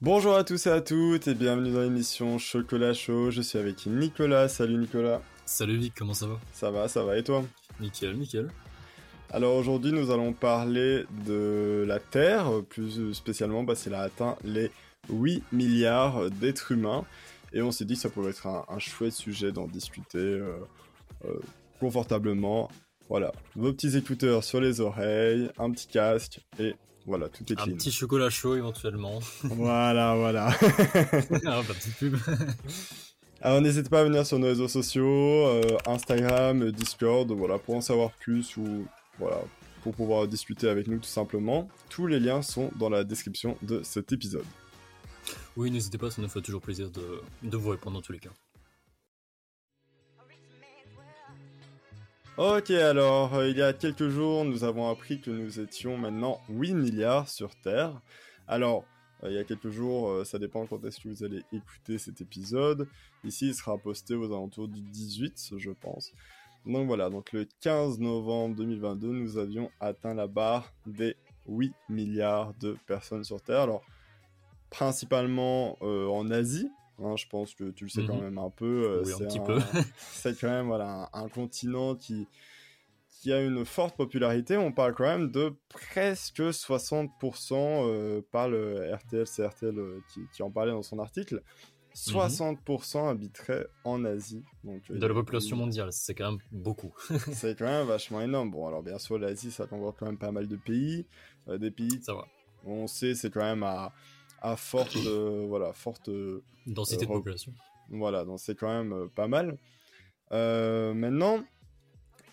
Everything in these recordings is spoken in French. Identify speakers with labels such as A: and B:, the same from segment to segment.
A: Bonjour à tous et à toutes et bienvenue dans l'émission Chocolat Chaud. Je suis avec Nicolas. Salut Nicolas.
B: Salut Vic, comment ça va?
A: Ça va, ça va et toi?
B: Nickel, nickel.
A: Alors aujourd'hui nous allons parler de la Terre, plus spécialement parce qu'elle a atteint les 8 milliards d'êtres humains et on s'est dit que ça pourrait être un, chouette sujet d'en discuter euh, euh, confortablement. Voilà, vos petits écouteurs sur les oreilles, un petit casque et voilà, tout est clean.
B: Un petit chocolat chaud éventuellement.
A: voilà, voilà.
B: ah, pas petite pub.
A: Alors n'hésitez pas à venir sur nos réseaux sociaux, euh, Instagram, Discord, voilà, pour en savoir plus ou voilà, pour pouvoir discuter avec nous tout simplement. Tous les liens sont dans la description de cet épisode.
B: Oui, n'hésitez pas, ça nous fait toujours plaisir de, de vous répondre dans tous les cas.
A: Ok, alors, euh, il y a quelques jours, nous avons appris que nous étions maintenant 8 milliards sur Terre. Alors, euh, il y a quelques jours, euh, ça dépend quand est-ce que vous allez écouter cet épisode. Ici, il sera posté aux alentours du 18, je pense. Donc voilà, donc le 15 novembre 2022, nous avions atteint la barre des 8 milliards de personnes sur Terre. Alors, principalement en Asie, hein, je pense que tu le sais quand mhm. même un peu.
B: oui, un petit peu.
A: c'est quand même voilà, un, continent qui, qui a une forte popularité. On parle quand même de presque 60% euh, par le RTL, c'est RTL euh, qui, qui, en parlait dans son article. 60% mhm. habiteraient en Asie. Donc,
B: de la population mondiale, c'est quand même beaucoup.
A: c'est quand même vachement énorme. Bon, alors bien sûr, l'Asie, ça comporte quand même pas mal de pays. Euh, des pays,
B: ça va.
A: on sait, c'est quand même à, à forte, euh, voilà, forte euh,
B: densité de population.
A: Voilà, donc c'est quand même pas mal. maintenant,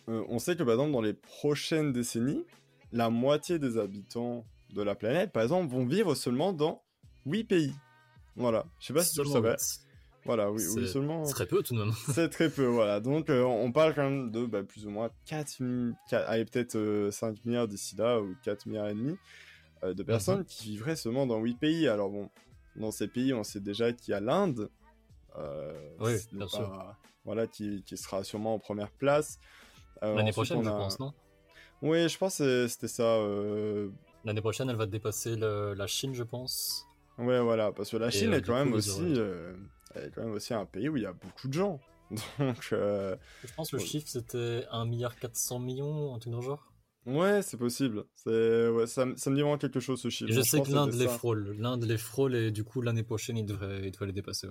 A: on sait que par exemple, dans les prochaines décennies, la moitié des habitants de la planète, par exemple, vont vivre seulement dans 8 pays. Voilà, je sais pas si tu le savais. Voilà, oui, oui, seulement.
B: C'est très peu tout de même.
A: c'est très peu, voilà. Donc, euh, on parle quand même de bah, plus ou moins 4, 4 allez, peut-être 5 euh, milliards d'ici là, ou 4 milliards et demi euh, de personnes mhm. qui vivraient seulement dans 8 pays. Alors, bon, dans ces pays, on sait déjà qu'il y a l'Inde.
B: oui, bien sûr.
A: Voilà, qui, qui, sera sûrement en première place.
B: L'année prochaine, je pense, non?
A: Oui, je pense que c'était ça.
B: L'année prochaine, elle va dépasser la Chine, je pense.
A: Ouais, voilà, parce que la Chine est, quand même aussi, euh, est quand même aussi un pays où il y a beaucoup de gens. Donc, euh,
B: je pense que le chiffre c'était 1 milliard 400 millions, un le genre.
A: Ouais, c'est possible. C'est ouais, ça, ça, me dit vraiment quelque chose ce chiffre.
B: je, sais que l'Inde les frôle. L'Inde les frôle et du coup l'année prochaine il devrait, il devrait les dépasser.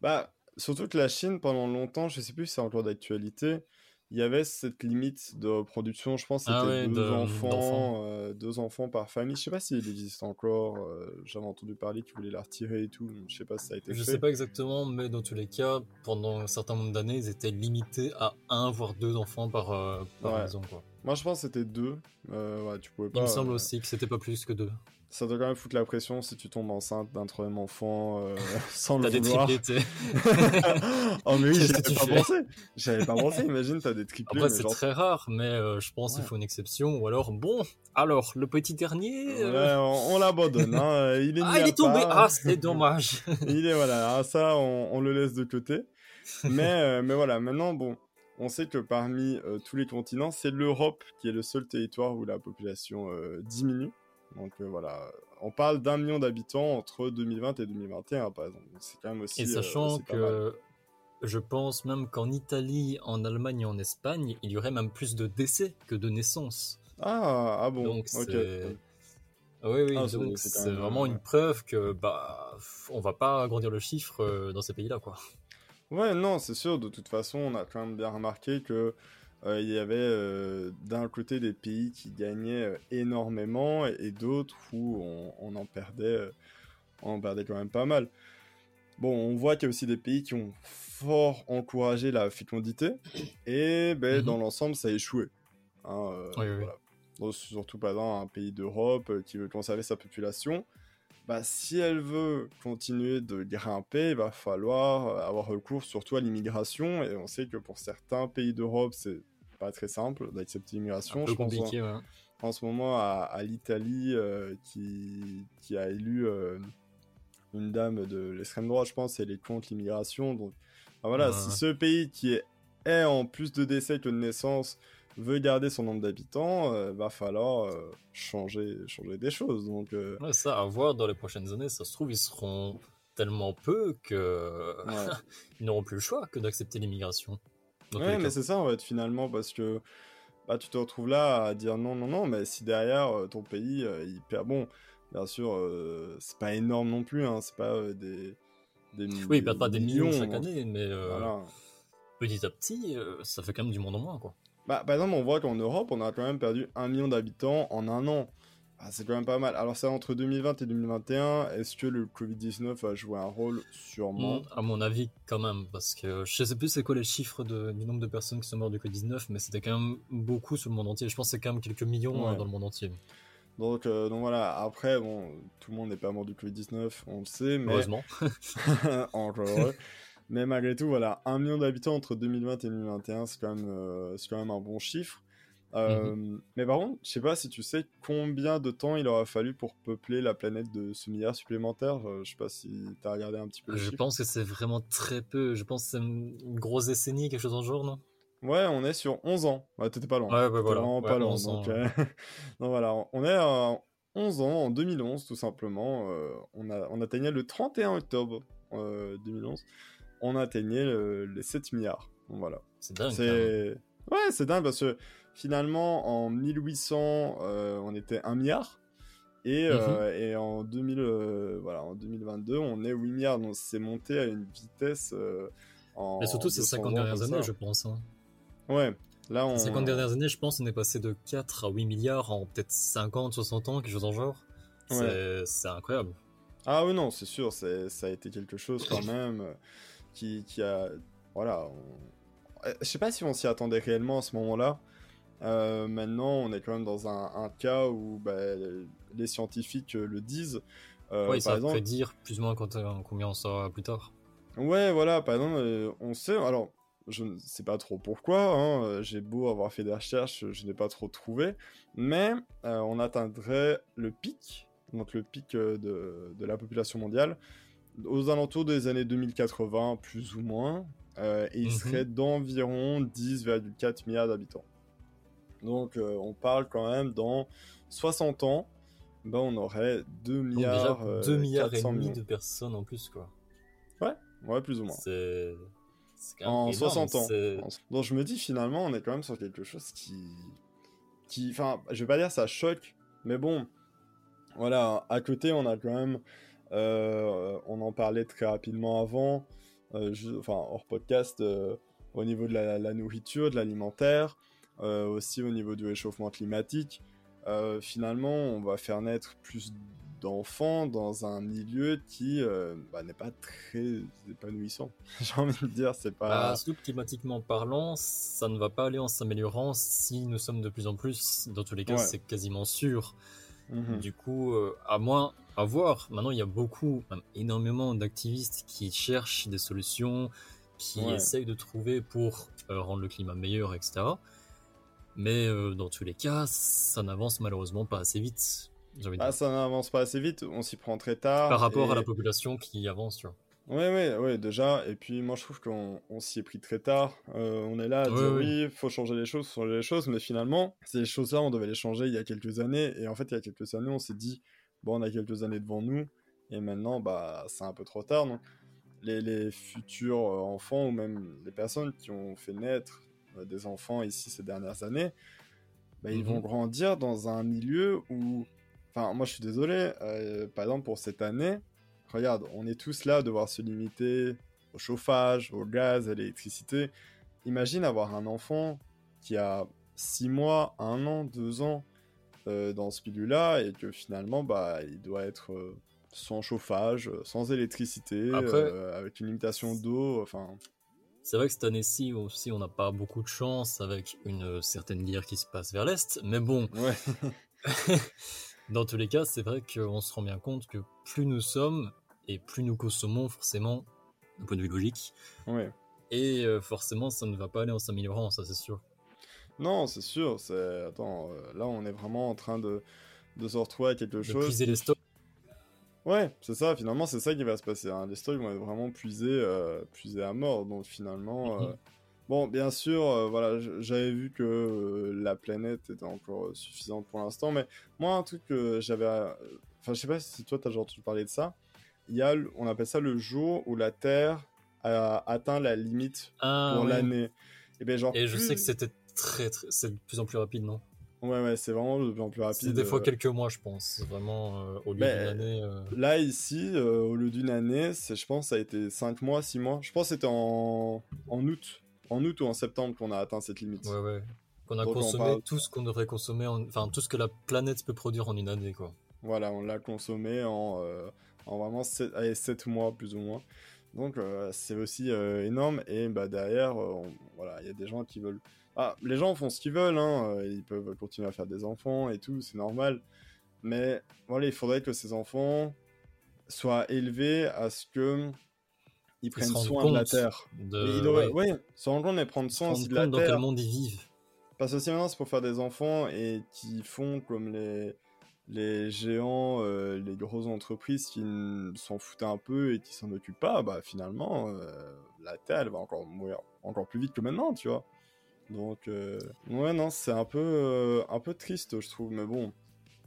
A: Bah, surtout que la Chine pendant longtemps, je sais plus si c'est encore d'actualité, il y avait cette limite de reproduction. Je pense que
B: ah
A: c'était deux, enfants, euh, deux enfants par famille. Je sais pas s'il existe encore. Euh, j'avais entendu parler qu'ils voulaient la retirer et tout. Je sais pas si ça a été
B: je
A: fait.
B: Je sais pas exactement, mais dans tous les cas, pendant un certain nombre d'années, ils étaient limités à un voire deux enfants par, euh, maison. Quoi.
A: Moi, je pense que c'était deux. ouais, tu pouvais pas,
B: Il me semble aussi que c'était pas plus que deux
A: ça doit quand même foutre la pression si tu tombes enceinte d'un troisième enfant euh, sans le
B: vouloir. T'as des triplés,
A: Oh mais oui, j'avais pas pensé. J'avais pas pensé, imagine, t'as des triplés.
B: Après, c'est très rare, mais euh, je pense qu'il faut une exception. Ou alors, bon, alors, le petit dernier...
A: Euh, ouais, on, l'abandonne, hein. Il est
B: Ah, il est tombé Ah, c'est dommage
A: Il est, voilà, ah, ça, on, on, le laisse de côté. Mais, mais voilà, maintenant, bon... On sait que parmi tous les continents, c'est l'Europe qui est le seul territoire où la population diminue. Donc euh, voilà, on parle d'un million d'habitants entre 2020 et 2021, par exemple. C'est quand même aussi.
B: Et sachant euh, que je pense même qu'en Italie, en Allemagne et en Espagne, il y aurait même plus de décès que de naissances.
A: Ah, ah bon.
B: Donc c'est. Oui, oui, ah, c'est vraiment une preuve que bah on va pas agrandir le chiffre euh, dans ces pays-là, quoi.
A: Ouais, non, c'est sûr. De toute façon, on a quand même bien remarqué que euh, il y avait euh, d'un côté des pays qui gagnaient euh, énormément et, d'autres où on, en perdait, on en perdait quand même pas mal. Bon, on voit qu'il y a aussi des pays qui ont fort encouragé la fécondité et ben, mhm. dans l'ensemble ça a échoué. Hein, surtout pas dans un pays d'Europe qui veut conserver sa population. Bah, si elle veut continuer de grimper, il va falloir avoir recours surtout à l'immigration. Et on sait que pour certains pays d'Europe, c'est pas très simple d'accepter l'immigration.
B: Peu compliqué,
A: en,
B: ouais.
A: en, ce moment, à, l'Italie, euh, qui, qui a élu euh, une dame de l'extrême droite, je pense, elle est contre l'immigration. Donc, voilà, si ce pays qui est, est, en plus de décès que de naissance veut garder son nombre d'habitants, va falloir changer, changer des choses. Donc,
B: ouais, ça, à voir dans les prochaines années, ça se trouve, ils seront tellement peu que ils n'auront plus le choix que d'accepter l'immigration.
A: Ouais, mais c'est ça en fait finalement parce que bah, tu te retrouves là à dire non, non, non, mais si derrière ton pays il perd bon, bien sûr, c'est pas énorme non plus, hein, c'est pas des,
B: des, Oui, ils perdent pas des millions, chaque année, mais petit à petit, ça fait quand même du monde en moins quoi.
A: Bah, par exemple, on voit qu'en Europe, on a quand même perdu un million d'habitants en un an. Ah, c'est quand même pas mal. Alors, c'est entre 2020 et 2021. Est-ce que le Covid-19 a joué un rôle? Sûrement.
B: À mon avis, quand même. Parce que je sais plus c'est quoi les chiffres du nombre de personnes qui sont mortes du Covid-19, mais c'était quand même beaucoup sur le monde entier. Je pense que c'est quand même quelques millions hein, dans le monde entier.
A: Donc, euh, donc voilà, après, bon, tout le monde n'est pas mort du Covid-19, on le sait, mais.
B: Heureusement.
A: Encore Mais malgré tout, voilà, un million d'habitants entre 2020 et 2021, c'est quand, même, euh, quand même un bon chiffre. Euh, mhm. Mais par contre, je sais pas si tu sais combien de temps il aura fallu pour peupler la planète de ce milliard supplémentaire. Euh, je sais pas si tu as regardé un petit peu.
B: je pense que c'est vraiment très peu. Je pense que c'est une grosse décennie, quelque chose en jour, non?
A: Ouais, on est sur 11 ans. Ouais, t'étais pas loin. Ouais,
B: bah voilà.
A: Vraiment pas loin. Donc, euh, voilà, on est à 11 ans, en 2011 tout simplement. on, a, on atteignait le 31 octobre 2011. On atteignait les 7 milliards. Donc voilà.
B: C'est dingue.
A: Ouais, c'est dingue parce que finalement, en 1800, euh, on était 1 milliard. Et, euh, mhm. et en, 2000, euh, voilà, en 2022, on est 8 milliards. Donc c'est monté à une vitesse.
B: en, Mais surtout ces 50 dernières années, je pense. Hein.
A: Ouais. Là,
B: on... 50 dernières années, je pense, on est passé de 4 à 8 milliards en peut-être 50, 60 ans, quelque chose en genre. C'est incroyable.
A: Ah oui, non, c'est sûr, ça a été quelque chose quand même qui, qui a... Voilà, je sais pas si on s'y attendait réellement à ce moment-là, euh, maintenant, on est quand même dans un, cas où bah, les scientifiques euh, le disent.
B: Euh, ouais, ça va prédire plus ou moins quand, combien on saura plus tard.
A: Ouais, voilà, par exemple, on sait. Alors, je ne sais pas trop pourquoi. Hein, j'ai beau avoir fait des recherches, je n'ai pas trop trouvé. Mais on atteindrait le pic, donc le pic de, de, la population mondiale, aux alentours des années 2080, plus ou moins. et il mhm. serait d'environ 10,4 milliards d'habitants. Donc euh, on parle quand même dans 60 ans, ben, on aurait 2 milliards.
B: déjà 2 euh, milliards et demi de personnes en plus, quoi.
A: Ouais, ouais, plus ou moins.
B: C'est.
A: En 60 ans. Donc je me dis finalement, on est quand même sur quelque chose qui. qui enfin, je vais pas dire ça choque, mais bon, voilà, à côté, on a quand même. Euh, on en parlait très rapidement avant, enfin hors podcast, au niveau de la nourriture, de l'alimentaire. Euh, aussi au niveau du réchauffement climatique. Euh, finalement, on va faire naître plus d'enfants dans un milieu qui euh, bah, n'est pas très épanouissant. J'ai envie de dire, c'est pas.
B: Bah, climatiquement parlant, ça ne va pas aller en s'améliorant si nous sommes de plus en plus. Dans tous les cas, c'est quasiment sûr. Mhm. Du coup, à moins à voir. Maintenant, il y a beaucoup, même énormément d'activistes qui cherchent des solutions, qui essayent de trouver pour rendre le climat meilleur, etc. Mais euh, dans tous les cas, ça n'avance malheureusement pas assez vite.
A: Ah, ça n'avance pas assez vite, on s'y prend très tard.
B: Par rapport à la population qui avance, tu vois.
A: Ouais, ouais, ouais, déjà. Et puis moi, je trouve qu'on s'y est pris très tard. Euh, on est là à dire oui, il faut changer les choses, faut changer les choses. Mais finalement, ces choses-là, on devait les changer il y a quelques années. Et en fait, il y a quelques années, on s'est dit, bon, on a quelques années devant nous. Et maintenant, bah, c'est un peu trop tard. Donc, les, les futurs euh, enfants ou même les personnes qui ont fait naître euh, des enfants ici ces dernières années, bah, ils vont mhm. grandir dans un milieu où, enfin, moi je suis désolé, euh, par exemple pour cette année, regarde, on est tous là à devoir se limiter au chauffage, au gaz, à l'électricité. Imagine avoir un enfant qui a 6 mois, 1 an, 2 ans euh, dans ce milieu-là et que finalement, bah, il doit être sans chauffage, sans électricité, avec une limitation d'eau, enfin...
B: C'est vrai que cette année-ci aussi, on n'a pas beaucoup de chance avec une certaine guerre qui se passe vers l'Est, mais bon. Dans tous les cas, c'est vrai qu'on se rend bien compte que plus nous sommes et plus nous consommons, forcément, d'un point de vue logique. Et euh, forcément, ça ne va pas aller en s'améliorant, ça c'est sûr.
A: Non, c'est sûr. C'est attends, euh, là on est vraiment en train de, de se retrouver à quelque de chose.
B: les stocks
A: Ouais, c'est ça, finalement, c'est ça qui va se passer. Hein. Les stocks vont être vraiment puisés, euh, puisés à mort. Donc finalement, mhm. Bon, bien sûr, voilà, j'avais vu que la planète était encore suffisante pour l'instant, mais moi, un truc que j'avais. Enfin, je sais pas si toi, t'as déjà entendu parler de ça. Il y a, on appelle ça le jour où la Terre a atteint la limite ah, pour l'année.
B: Et, ben, genre, Et je sais que c'était très, très. C'est de plus en plus rapide, non?
A: Ouais, ouais, c'est vraiment de plus en plus rapide.
B: C'est des fois euh. quelques mois, je pense. Vraiment, euh, au lieu ben, d'une année. Euh.
A: Là, ici, au lieu d'une année, je pense ça a été 5 mois, 6 mois. Je pense que c'était en... en août. En août ou en septembre qu'on a atteint cette limite.
B: Ouais, ouais. Qu'on a consommé tout ce qu'on devrait consommer, enfin, tout ce que la planète peut produire en une année, quoi.
A: Voilà, on l'a consommé en, en vraiment 7... 7 mois, plus ou moins. Donc, c'est aussi énorme. Et bah, derrière, voilà, il y a des gens qui veulent ah, les gens font ce qu'ils veulent, hein. Euh, ils peuvent continuer à faire des enfants et tout, c'est normal. Mais voilà, il faudrait que ces enfants soient élevés à ce que ils prennent soin de la terre. De... Ils devraient, ouais. se rendre compte et prendre soin aussi de la
B: dans
A: terre.
B: quel monde ils vivent.
A: Parce que si maintenant c'est pour faire des enfants et qui font comme les les géants, euh, les grosses entreprises qui s'en foutent un peu et qui s'en occupent pas, bah finalement euh, la terre elle va encore mourir encore plus vite que maintenant, tu vois. Donc, euh, ouais, non, c'est un peu, un peu triste, je trouve. Mais bon,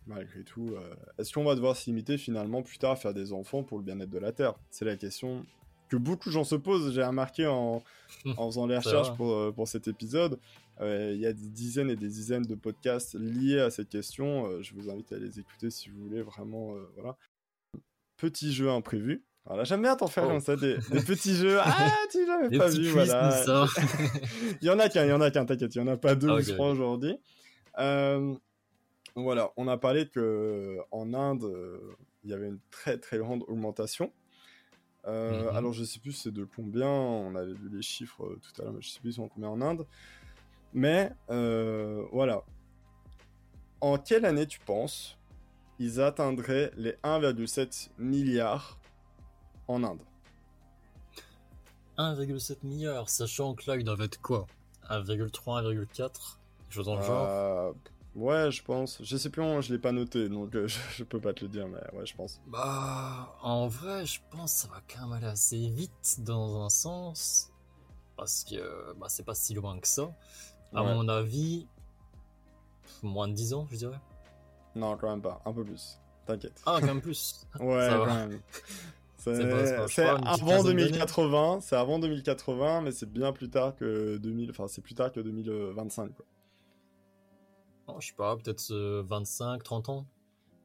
A: malgré tout, est-ce qu'on va devoir se limiter finalement plus tard à faire des enfants pour le bien-être de la Terre? C'est la question que beaucoup de gens se posent. J'ai remarqué en, en faisant les recherches pour, pour cet épisode. Il y a des dizaines et des dizaines de podcasts liés à cette question. je vous invite à les écouter si vous voulez vraiment. voilà. Petit jeu imprévu. Voilà, j'aime bien t'en faire oh. comme ça, des, petits jeux. Ah, tu l'avais pas vu, voilà. il y en a qu'un, il y en a qu'un, t'inquiète, il y en a pas deux ou trois aujourd'hui. Euh, voilà, on a parlé que en Inde, euh, il y avait une très très grande augmentation. Euh, mhm. Alors je sais plus c'est de combien, on avait vu les chiffres tout à l'heure, mais je sais plus sont combien en Inde. Mais voilà. En quelle année tu penses ils atteindraient les 1,7 milliards en Inde?
B: 1,7 milliard, sachant que là, il doit être quoi? 1,3, 1,4 Chose dans le genre?
A: Euh, Ouais, je pense. Je sais plus, je l'ai pas noté, donc euh, je, peux pas te le dire, mais ouais, je pense.
B: Bah, en vrai, je pense que ça va quand même aller assez vite dans un sens, parce que bah, c'est pas si loin que ça. À mon avis, moins de 10 ans, je dirais.
A: Non, quand même pas, un peu plus. T'inquiète.
B: Ah, quand même plus.
A: ouais, quand même. C'est avant 2080, c'est avant 2080, mais c'est bien plus tard que 2000, enfin c'est plus tard que 2025 quoi.
B: Oh, je sais pas, peut-être 25, 30 ans.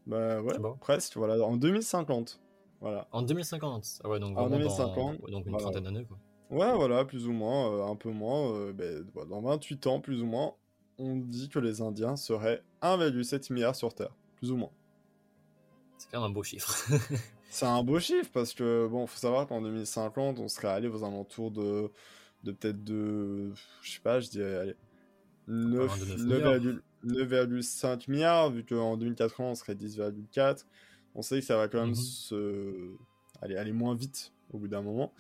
A: Bah ouais, presque, voilà, en 2050. Voilà.
B: En 2050 Ah ouais, donc
A: en 2050,
B: dans... donc une trentaine d'années quoi.
A: Ouais, voilà, plus ou moins, euh, un peu moins, euh, ben, dans 28 ans plus ou moins, on dit que les Indiens seraient 1,7 milliard sur Terre, plus ou moins.
B: C'est quand même un beau chiffre.
A: C'est un beau chiffre parce que, bon, faut savoir qu'en 2050, on serait allé aux alentours de, de peut-être de, je sais pas, je dirais, 9,5 milliards, vu qu'en 2080, on serait 10,4. On sait que ça va quand même mhm. se... aller, aller moins vite au bout d'un moment.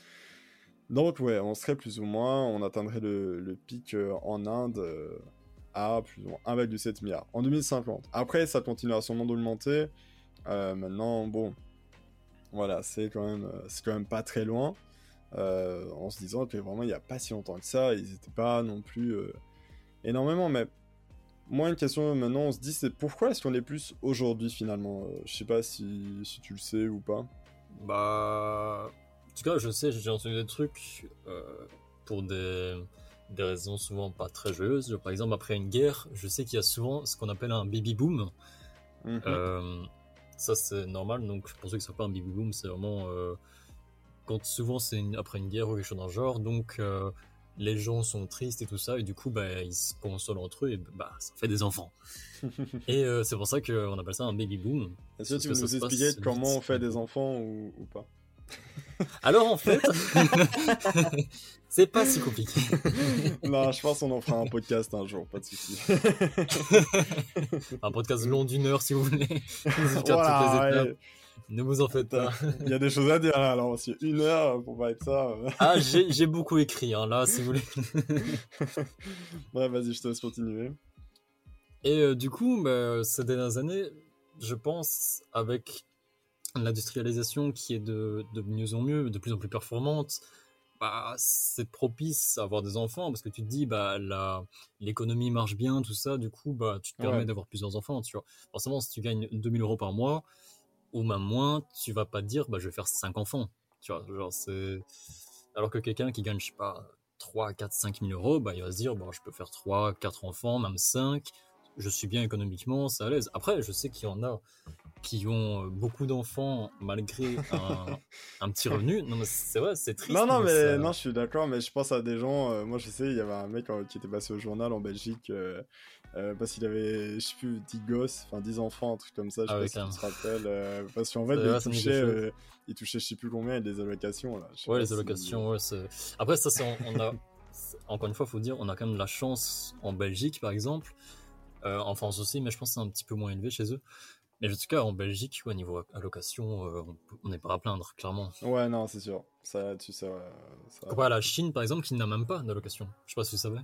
A: Donc, ouais, on serait plus ou moins, on atteindrait le, pic euh, en Inde euh, à plus ou moins 1,7 milliard en 2050. Après, ça continuera sûrement d'augmenter. Euh, maintenant, bon, voilà, c'est quand même, euh, quand même pas très loin. En se disant que vraiment il n'y a pas si longtemps que ça, ils n'étaient pas non plus énormément. Mais moi, une question maintenant, on se dit, c'est pourquoi est-ce qu'on est plus aujourd'hui finalement? Je sais pas si, tu le sais ou pas.
B: Bah. En tout cas, je sais, j'ai entendu des trucs pour des, des raisons souvent pas très joyeuses. Par exemple, après une guerre, je sais qu'il y a souvent ce qu'on appelle un baby boom. Mhm. Ça, c'est normal. Donc, pour ceux qui ne savent pas, un baby boom, c'est vraiment. Euh, quand souvent, c'est après une guerre ou quelque chose dans le genre. Donc, euh, les gens sont tristes et tout ça. Et du coup, bah, ils se consolent entre eux et bah, ça fait des enfants. et euh, c'est pour ça qu'on appelle ça un baby boom.
A: Est-ce que tu peux nous expliquer comment on fait des enfants ou, ou pas?
B: Alors, en fait. C'est pas si compliqué.
A: non, je pense qu'on en fera un podcast un jour, pas de soucis.
B: un podcast long d'une heure si vous voulez. Ne vous en faites pas.
A: Il y a des choses à dire là, alors une heure pour parler de ça.
B: ah, j'ai beaucoup écrit hein, là, si vous voulez.
A: ouais, vas-y, je te laisse continuer.
B: Et euh, du coup, bah, ces dernières années, je pense, avec l'industrialisation qui est de, de mieux en mieux, de plus en plus performante, bah, c'est propice à avoir des enfants parce que tu te dis bah l'économie marche bien tout ça du coup bah tu te permets d'avoir plusieurs enfants tu vois. Forcément si tu gagnes 2000 euros par mois ou même moins tu vas pas te dire bah je vais faire 5 enfants tu vois. Genre c'est alors que quelqu'un qui gagne je sais pas 3 4 5 000 euros bah il va se dire bah je peux faire 3 4 enfants même 5 je suis bien économiquement c'est à l'aise. Après je sais qu'il y en a qui ont euh, beaucoup d'enfants malgré un, petit revenu. Non, mais c'est vrai, c'est triste.
A: Non, non, mais, non, je suis d'accord, mais je pense à des gens. Euh, moi, je sais, il y avait un mec euh, qui était passé au journal en Belgique parce qu'il avait, je sais plus, 10 gosses, enfin 10 enfants, un truc comme ça. Je sais pas si tu te rappelles. parce qu'en fait, il, touchait, il touchait, je sais plus combien, des allocations. Là.
B: Ouais, les allocations, ouais. Après, ça, c'est, on, a. Encore une fois, faut dire, on a quand même de la chance en Belgique, par exemple. en France aussi, mais je pense que c'est un petit peu moins élevé chez eux. Mais en tout cas, en Belgique, au niveau allocation, euh, on n'est pas à plaindre, clairement.
A: Ouais, non, c'est sûr. Ça, tu sais,
B: ça... la Chine, par exemple, qui n'a même pas d'allocation. Je sais pas si vous savez.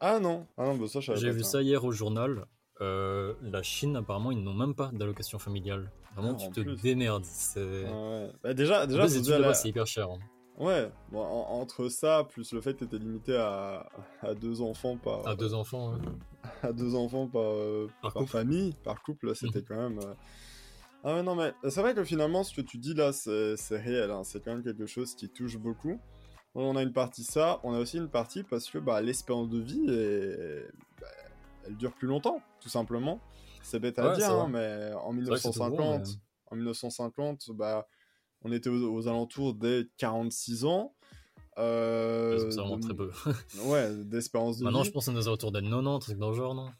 A: Ah non, ah non bah ça,
B: J'ai vu ça hier au journal. Euh, la Chine, apparemment, ils n'ont même pas d'allocation familiale. Vraiment, ah, tu te démerdes. C'est...
A: Ouais. Bah, déjà, déjà,
B: c'est hyper cher. Hein.
A: Ouais, bon, entre ça, plus le fait que t'étais limité à, à deux enfants par.
B: À deux enfants, ouais.
A: À deux enfants par, euh, par, famille, par couple, c'était mhm. quand même. Euh, ah ouais, non, mais c'est vrai que finalement, ce que tu dis là, c'est réel, hein, c'est quand même quelque chose qui touche beaucoup. On a une partie ça, on a aussi une partie parce que bah, l'espérance de vie, bah, elle dure plus longtemps, tout simplement. C'est bête à dire, hein, mais en 1950, en 1950, bah on était aux, alentours des 46 ans.
B: Euh, c'est vraiment très peu.
A: ouais, d'espérance de
B: Maintenant, je pense qu'on est aux alentours des 90, truc dans le genre, non?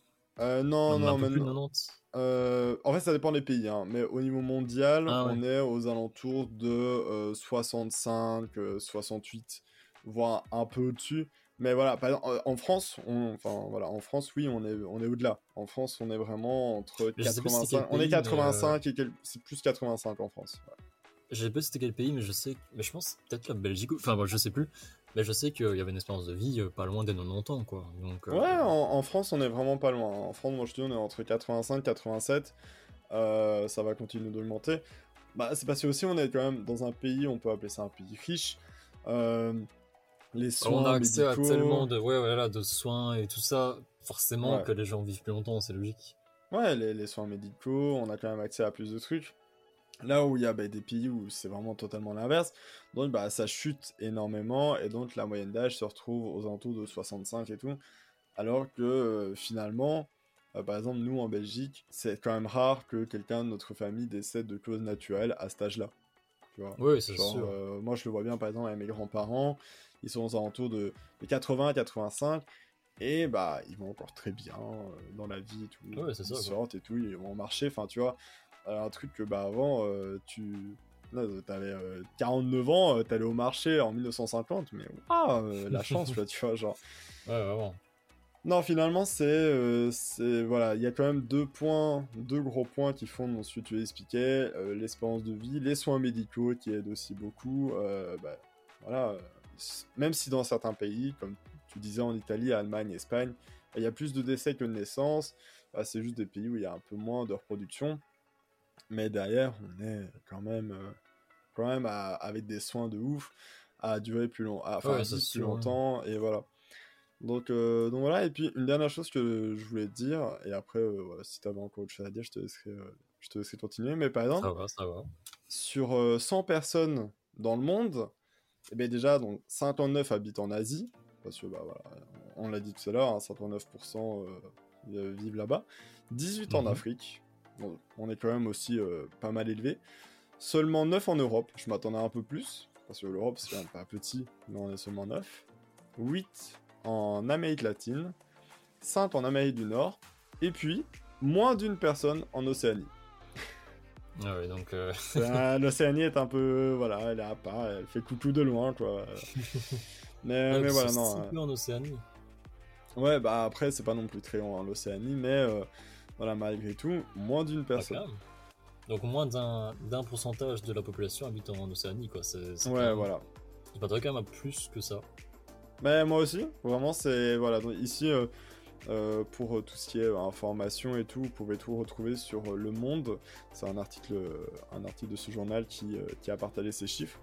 A: Euh, Non, non, maintenant. Euh, en fait, ça dépend des pays, hein, mais au niveau mondial, ah on est aux alentours de 65, euh, 68, voire un peu au-dessus. Mais voilà, par exemple, en France, on, enfin voilà, en France, oui, on est, on est au-delà. En France, on est vraiment entre 85, on est 85 et c'est plus 85 en France. Ouais.
B: Je sais pas c'était quel pays, mais je sais, mais je pense peut-être la Belgique. Enfin, moi, je sais plus. Mais je sais qu'il y avait une espérance de vie euh, pas loin des 90 ans, quoi. Donc,
A: euh, Ouais, en, France, on est vraiment pas loin. En France, moi, je te dis, on est entre 85 87. Euh, ça va continuer d'augmenter. Bah, c'est parce que aussi, on est quand même dans un pays, on peut appeler ça un pays riche. les soins On a accès à
B: tellement de, ouais, voilà, de soins et tout ça. Forcément que les gens vivent plus longtemps, c'est logique.
A: Ouais, les, les soins médicaux, on a quand même accès à plus de trucs. Là où il y a bah, des pays où c'est vraiment totalement l'inverse, donc bah, ça chute énormément et donc la moyenne d'âge se retrouve aux alentours de 65 et tout. Alors que euh, finalement, euh, par exemple, nous en Belgique, c'est quand même rare que quelqu'un de notre famille décède de cause naturelle à cet âge-là.
B: Oui, c'est sûr.
A: Euh, moi, je le vois bien par exemple avec mes grands-parents, ils sont aux alentours de, 80 85 et bah ils vont encore très bien dans la vie et tout.
B: Ouais, ils
A: sortent et tout, ils vont marcher, enfin tu vois un truc que bah avant euh, tu t'avais 49 euh, ans euh, t'allais au marché en 1950 mais ah la chance tu vois genre.
B: Ouais vraiment.
A: Non finalement c'est c'est voilà il y a quand même deux points deux gros points qui font ce que tu expliquais l'espérance de vie les soins médicaux qui aident aussi beaucoup bah, voilà même si dans certains pays comme tu disais en Italie Allemagne Espagne il y a plus de décès que de naissances bah, c'est juste des pays où il y a un peu moins de reproduction mais derrière, on est quand même, euh, quand même avec des soins de ouf à durer plus, long, à, plus longtemps. Et voilà. Donc, euh, donc voilà, et puis une dernière chose que je voulais te dire, et après, euh, voilà, si tu avais encore autre chose à dire, je te laisserai, je te laisserai continuer. Mais par exemple,
B: ça va, ça va.
A: sur 100 personnes dans le monde, et eh bien déjà, donc 59 habitent en Asie, parce que bah, voilà, on l'a dit tout à l'heure, hein, 59% vivent là-bas, 18 en mhm. Afrique, on est quand même aussi euh, pas mal élevé. Seulement 9 en Europe, je m'attendais un peu plus, parce que l'Europe c'est quand même pas petit, mais on est seulement 9. 8 en Amérique latine, 5 en Amérique du Nord, et puis moins d'une personne en Océanie.
B: Ah oui, donc. Euh,
A: L'Océanie est un peu. Voilà, elle est à part, elle fait coucou de loin, quoi. mais, mais voilà, non.
B: C'est en Océanie.
A: Ouais, bah après, c'est pas non plus très loin en Océanie, mais euh, voilà, malgré tout, moins d'une personne.
B: Donc moins d'un pourcentage de la population habite en Océanie, quoi.
A: ouais, voilà.
B: Je m'attendais quand même à plus que ça.
A: Mais moi aussi, vraiment, c'est. Voilà, donc ici, euh, euh, pour tout ce qui est information et tout, vous pouvez tout retrouver sur Le Monde. C'est un article, un article de ce journal qui, qui a partagé ces chiffres.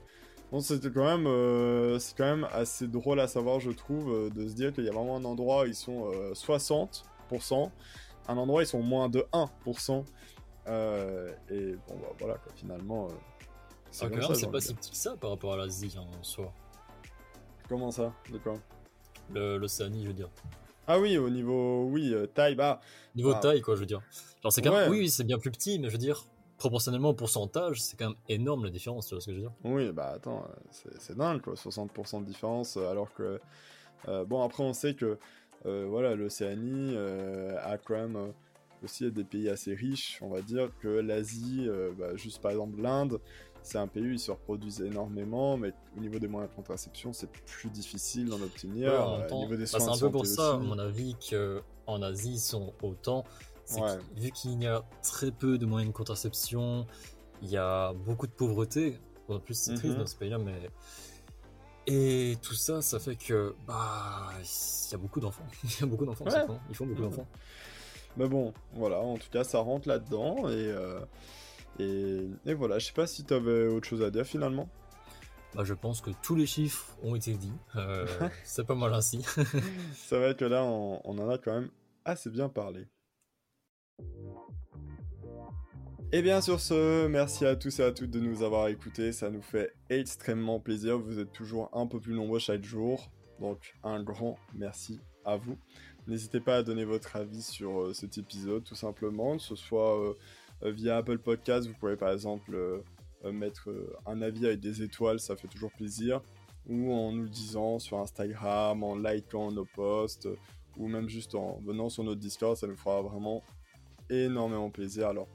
A: Bon, c'était quand même, euh, c'est quand même assez drôle à savoir, je trouve, euh, de se dire qu'il y a vraiment un endroit où ils sont 60%, un endroit ils sont moins de 1%. et bon, bah, voilà, quoi, finalement.
B: c'est ah, c'est pas si petit que ça par rapport à l'Asie en soi.
A: Comment ça? De quoi?
B: L'Océanie, je veux dire.
A: Ah oui, au niveau, oui, taille, bah.
B: Niveau bah, taille, quoi, je veux dire. Genre, c'est quand même, oui, c'est bien plus petit, mais je veux dire, proportionnellement au pourcentage, c'est quand même énorme la différence, tu vois ce que je veux dire?
A: Oui, bah attends, c'est dingue quoi, 60% de différence, euh, alors que. Euh, bon, après, on sait que euh, voilà, l'Océanie a quand même aussi des pays assez riches, on va dire, que l'Asie, bah, juste par exemple l'Inde, c'est un pays où ils se reproduisent énormément, mais au niveau des moyens de contraception, c'est plus difficile d'en obtenir.
B: au niveau des bah, c'est un peu pour ça, à mon avis, qu'en Asie, ils sont autant vu qu'il y a très peu de moyens de contraception, il y a beaucoup de pauvreté. En plus, c'est triste mhm. dans ce pays-là, mais. Et tout ça, ça fait que. Bah. Il y a beaucoup d'enfants. il y a beaucoup d'enfants, ouais. Ils font beaucoup d'enfants.
A: Mais bon, voilà, en tout cas, ça rentre là-dedans. Et, euh, et, et, voilà, je sais pas si tu avais autre chose à dire finalement.
B: Bah, je pense que tous les chiffres ont été dits. Euh, c'est pas mal ainsi.
A: ça va être que là, on en a quand même assez bien parlé. Et bien sur ce, merci à tous et à toutes de nous avoir écoutés, ça nous fait extrêmement plaisir, vous êtes toujours un peu plus nombreux chaque jour, donc un grand merci à vous. N'hésitez pas à donner votre avis sur euh, cet épisode tout simplement, que ce soit euh, euh, via Apple Podcast, vous pouvez par exemple mettre un avis avec des étoiles, ça fait toujours plaisir, ou en nous disant sur Instagram, en likant nos posts, ou même juste en venant sur notre Discord, ça nous fera vraiment énormément plaisir. Alors,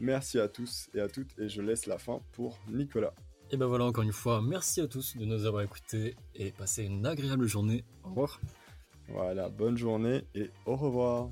A: merci à tous et à toutes, et je laisse la fin pour Nicolas.
B: Et ben voilà, encore une fois, merci à tous de nous avoir écoutés et passez une agréable journée. Au revoir.
A: Voilà, bonne journée et au revoir.